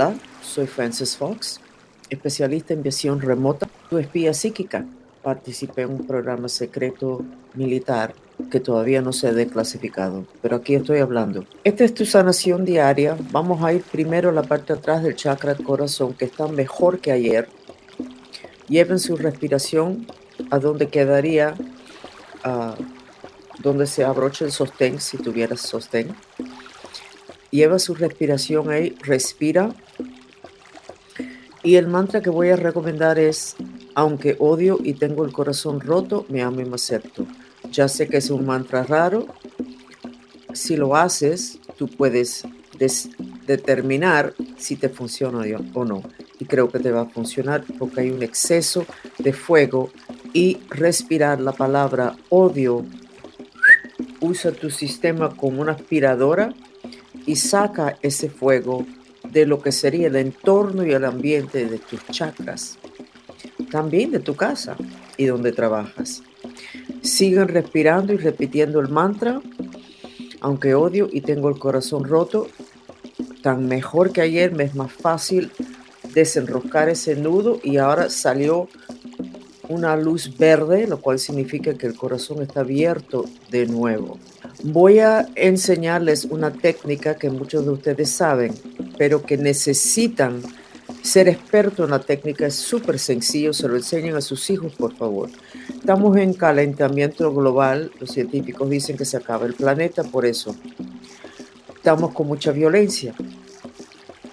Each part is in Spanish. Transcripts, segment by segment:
Hola, soy Francis Fox, especialista en visión remota, tu espía psíquica. Participé en un programa secreto militar que todavía no se ha declasificado, pero aquí estoy hablando. Esta es tu sanación diaria. Vamos a ir primero a la parte de atrás del chakra corazón, que está mejor que ayer. Lleven su respiración a donde quedaría, uh, donde se abrocha el sostén, si tuvieras sostén. Lleva su respiración ahí, respira. Y el mantra que voy a recomendar es, aunque odio y tengo el corazón roto, me amo y me acepto. Ya sé que es un mantra raro. Si lo haces, tú puedes determinar si te funciona o no. Y creo que te va a funcionar porque hay un exceso de fuego y respirar la palabra odio. Usa tu sistema como una aspiradora y saca ese fuego de lo que sería el entorno y el ambiente de tus chakras, también de tu casa y donde trabajas. Sigan respirando y repitiendo el mantra, aunque odio y tengo el corazón roto, tan mejor que ayer me es más fácil desenroscar ese nudo y ahora salió una luz verde, lo cual significa que el corazón está abierto de nuevo. Voy a enseñarles una técnica que muchos de ustedes saben, pero que necesitan ser expertos en la técnica. Es súper sencillo, se lo enseñen a sus hijos, por favor. Estamos en calentamiento global, los científicos dicen que se acaba el planeta por eso. Estamos con mucha violencia.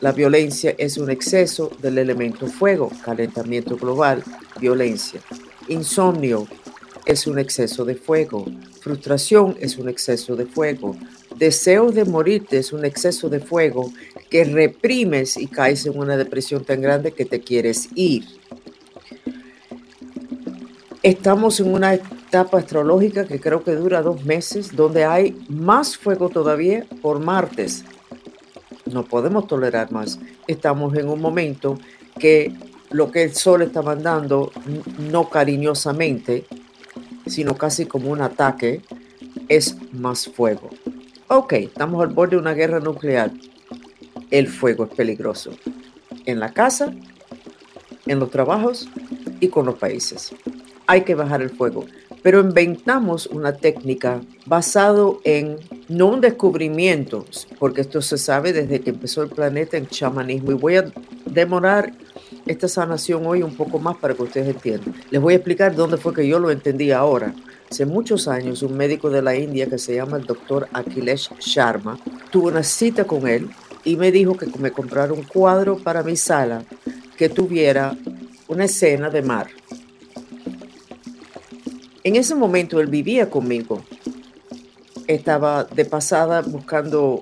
La violencia es un exceso del elemento fuego, calentamiento global, violencia. Insomnio, es un exceso de fuego. Frustración es un exceso de fuego. Deseo de morirte es un exceso de fuego que reprimes y caes en una depresión tan grande que te quieres ir. Estamos en una etapa astrológica que creo que dura dos meses, donde hay más fuego todavía por martes. No podemos tolerar más. Estamos en un momento que lo que el sol está mandando, no cariñosamente, sino casi como un ataque, es más fuego. Ok, estamos al borde de una guerra nuclear. El fuego es peligroso. En la casa, en los trabajos y con los países. Hay que bajar el fuego. Pero inventamos una técnica basado en no un descubrimiento, porque esto se sabe desde que empezó el planeta en chamanismo. Y voy a demorar esta sanación hoy un poco más para que ustedes entiendan. Les voy a explicar dónde fue que yo lo entendí ahora. Hace muchos años, un médico de la India que se llama el doctor Akhilesh Sharma, tuvo una cita con él y me dijo que me comprara un cuadro para mi sala que tuviera una escena de mar. En ese momento él vivía conmigo. Estaba de pasada buscando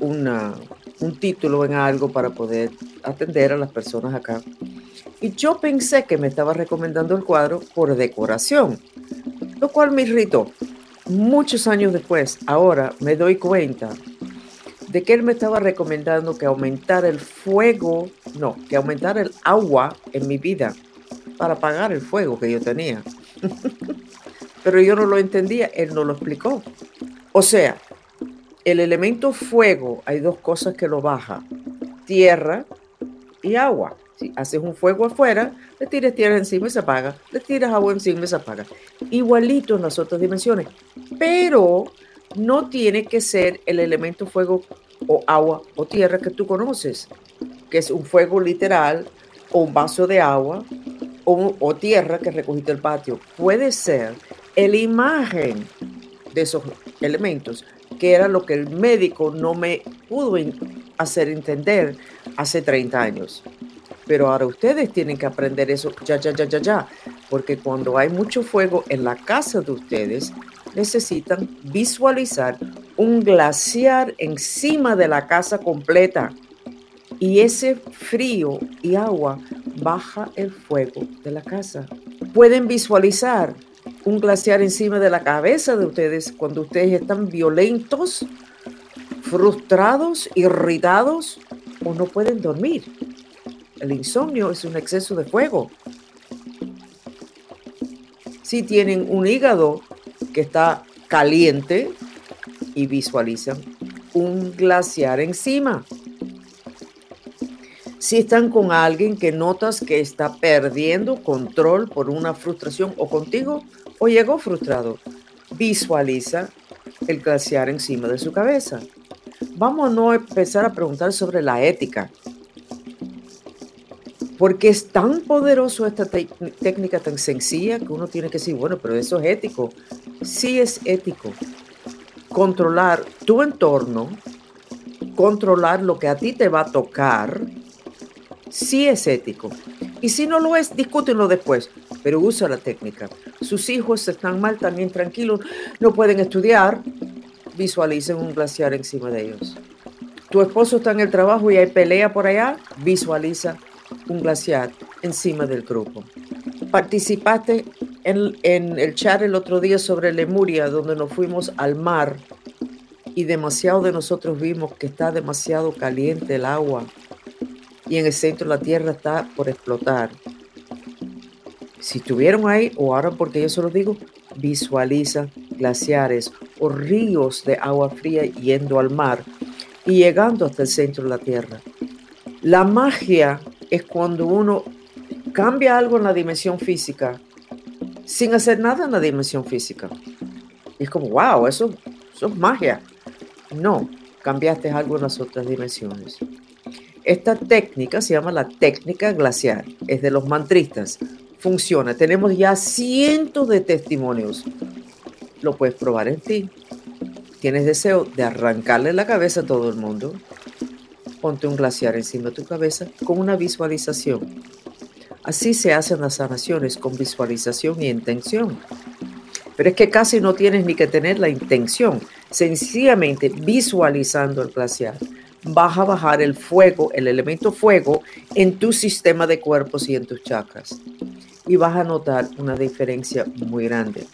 un título en algo para poder atender a las personas acá. Y yo pensé que me estaba recomendando el cuadro por decoración, lo cual me irritó. Muchos años después, ahora me doy cuenta de que él me estaba recomendando que aumentara el fuego, no, que aumentara el agua en mi vida para apagar el fuego que yo tenía. Pero yo no lo entendía, él no lo explicó. O sea, el elemento fuego, hay dos cosas que lo baja. Tierra y agua. Si haces un fuego afuera, le tiras tierra encima y se apaga, le tiras agua encima y se apaga. Igualito en las otras dimensiones, pero no tiene que ser el elemento fuego o agua o tierra que tú conoces, que es un fuego literal o un vaso de agua o, tierra que recogiste el patio. Puede ser la imagen de esos elementos, que era lo que el médico no me pudo hacer entender hace 30 años. Pero ahora ustedes tienen que aprender eso ya, ya, ya, ya, ya. Porque cuando hay mucho fuego en la casa de ustedes, necesitan visualizar un glaciar encima de la casa completa. Y ese frío y agua baja el fuego de la casa. Pueden visualizar un glaciar encima de la cabeza de ustedes cuando ustedes están violentos, frustrados, irritados o no pueden dormir. El insomnio es un exceso de fuego. Si tienen un hígado que está caliente y visualizan un glaciar encima. Si están con alguien que notas que está perdiendo control por una frustración o contigo o llegó frustrado, visualiza el glaciar encima de su cabeza. Vamos a no empezar a preguntar sobre la ética, porque es tan poderoso esta técnica tan sencilla que uno tiene que decir, bueno, pero eso es ético. Sí es ético. Controlar tu entorno, controlar lo que a ti te va a tocar, sí es ético. Y si no lo es, discútenlo después, pero usa la técnica. Sus hijos están mal, también tranquilos, no pueden estudiar, visualicen un glaciar encima de ellos. Tu esposo está en el trabajo y hay pelea por allá, visualiza un glaciar encima del grupo. Participaste en, en, el chat el otro día sobre Lemuria, donde nos fuimos al mar y demasiado de nosotros vimos que está demasiado caliente el agua y en el centro la tierra está por explotar. Si estuvieron ahí o ahora porque yo se lo digo, visualiza glaciares o ríos de agua fría yendo al mar y llegando hasta el centro de la tierra. La magia es cuando uno cambia algo en la dimensión física sin hacer nada en la dimensión física. Es como, wow, eso, eso es magia. No, cambiaste algo en las otras dimensiones. Esta técnica se llama la técnica glaciar, es de los mantristas. Funciona, tenemos ya cientos de testimonios. Lo puedes probar en ti. ¿Tienes deseo de arrancarle la cabeza a todo el mundo? ponte un glaciar encima de tu cabeza con una visualización. Así se hacen las sanaciones con visualización y intención. Pero es que casi no tienes ni que tener la intención. Sencillamente visualizando el glaciar, vas a bajar el fuego, el elemento fuego, en tu sistema de cuerpos y en tus chakras. Y vas a notar una diferencia muy grande.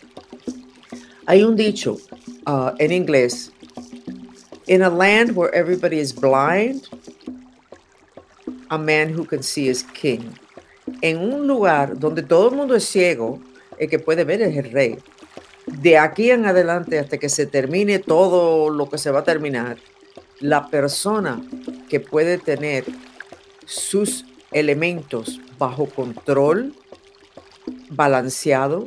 Hay un dicho uh, en inglés In a land where everybody is blind, a man who can see is king. En un lugar donde todo el mundo es ciego, el que puede ver es el rey. De aquí en adelante, hasta que se termine todo lo que se va a terminar, la persona que puede tener sus elementos bajo control, balanceado,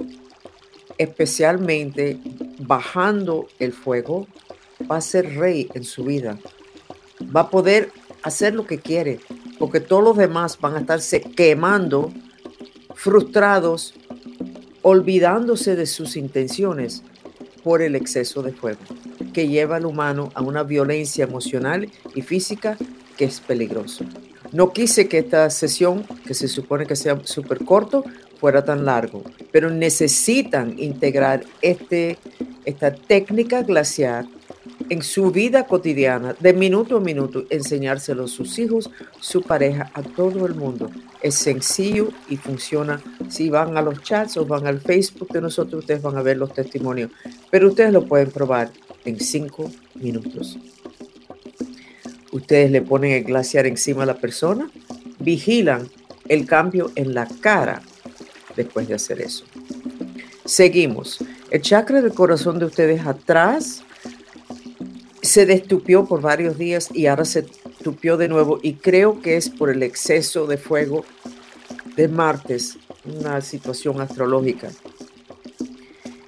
especialmente bajando el fuego, va a ser rey en su vida. Va a poder hacer lo que quiere, porque todos los demás van a estarse quemando, frustrados, olvidándose de sus intenciones por el exceso de fuego, que lleva al humano a una violencia emocional y física que es peligroso. No quise que esta sesión, que se supone que sea súper corto, fuera tan largo, pero necesitan integrar este, esta técnica glaciar en su vida cotidiana, de minuto a minuto, enseñárselo a sus hijos, su pareja, a todo el mundo. Es sencillo y funciona. Si van a los chats o van al Facebook de nosotros, ustedes van a ver los testimonios. Pero ustedes lo pueden probar en cinco minutos. Ustedes le ponen el glaciar encima a la persona, vigilan el cambio en la cara después de hacer eso. Seguimos. El chakra del corazón de ustedes atrás se destupió por varios días y ahora se tupió de nuevo y creo que es por el exceso de fuego de martes, una situación astrológica.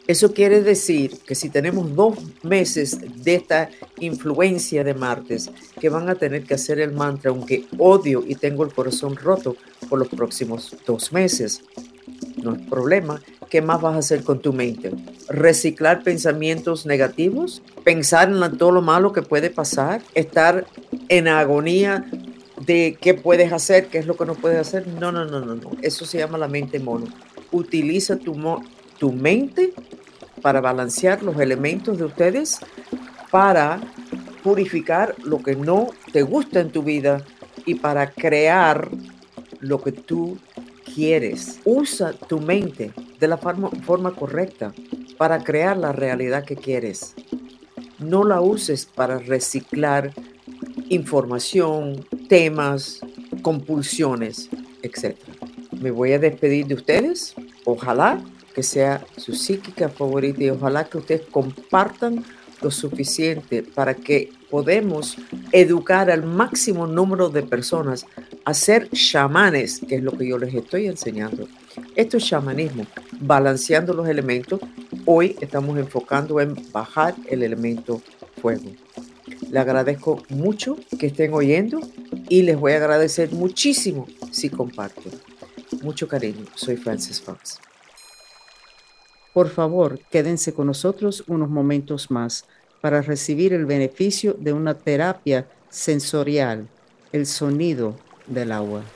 Eso quiere decir que si tenemos dos meses de esta influencia de martes, que van a tener que hacer el mantra, aunque odio y tengo el corazón roto por los próximos dos meses. No es problema, ¿qué más vas a hacer con tu mente? ¿Reciclar pensamientos negativos? ¿Pensar en todo lo malo que puede pasar? ¿Estar en agonía de qué puedes hacer, qué es lo que no puedes hacer? No, no, no, no, no. Eso se llama la mente mono. Utiliza tu, tu mente para balancear los elementos de ustedes, para purificar lo que no te gusta en tu vida y para crear lo que tú quieres. Usa tu mente de la forma, correcta para crear la realidad que quieres. No la uses para reciclar información, temas, compulsiones, etc. Me voy a despedir de ustedes. Ojalá que sea su psíquica favorita y ojalá que ustedes compartan lo suficiente para que podamos educar al máximo número de personas a ser chamanes, que es lo que yo les estoy enseñando. Esto es chamanismo, balanceando los elementos. Hoy estamos enfocando en bajar el elemento fuego. Le agradezco mucho que estén oyendo y les voy a agradecer muchísimo si comparten. Mucho cariño, soy Francis Fox. Por favor, quédense con nosotros unos momentos más para recibir el beneficio de una terapia sensorial, el sonido del agua.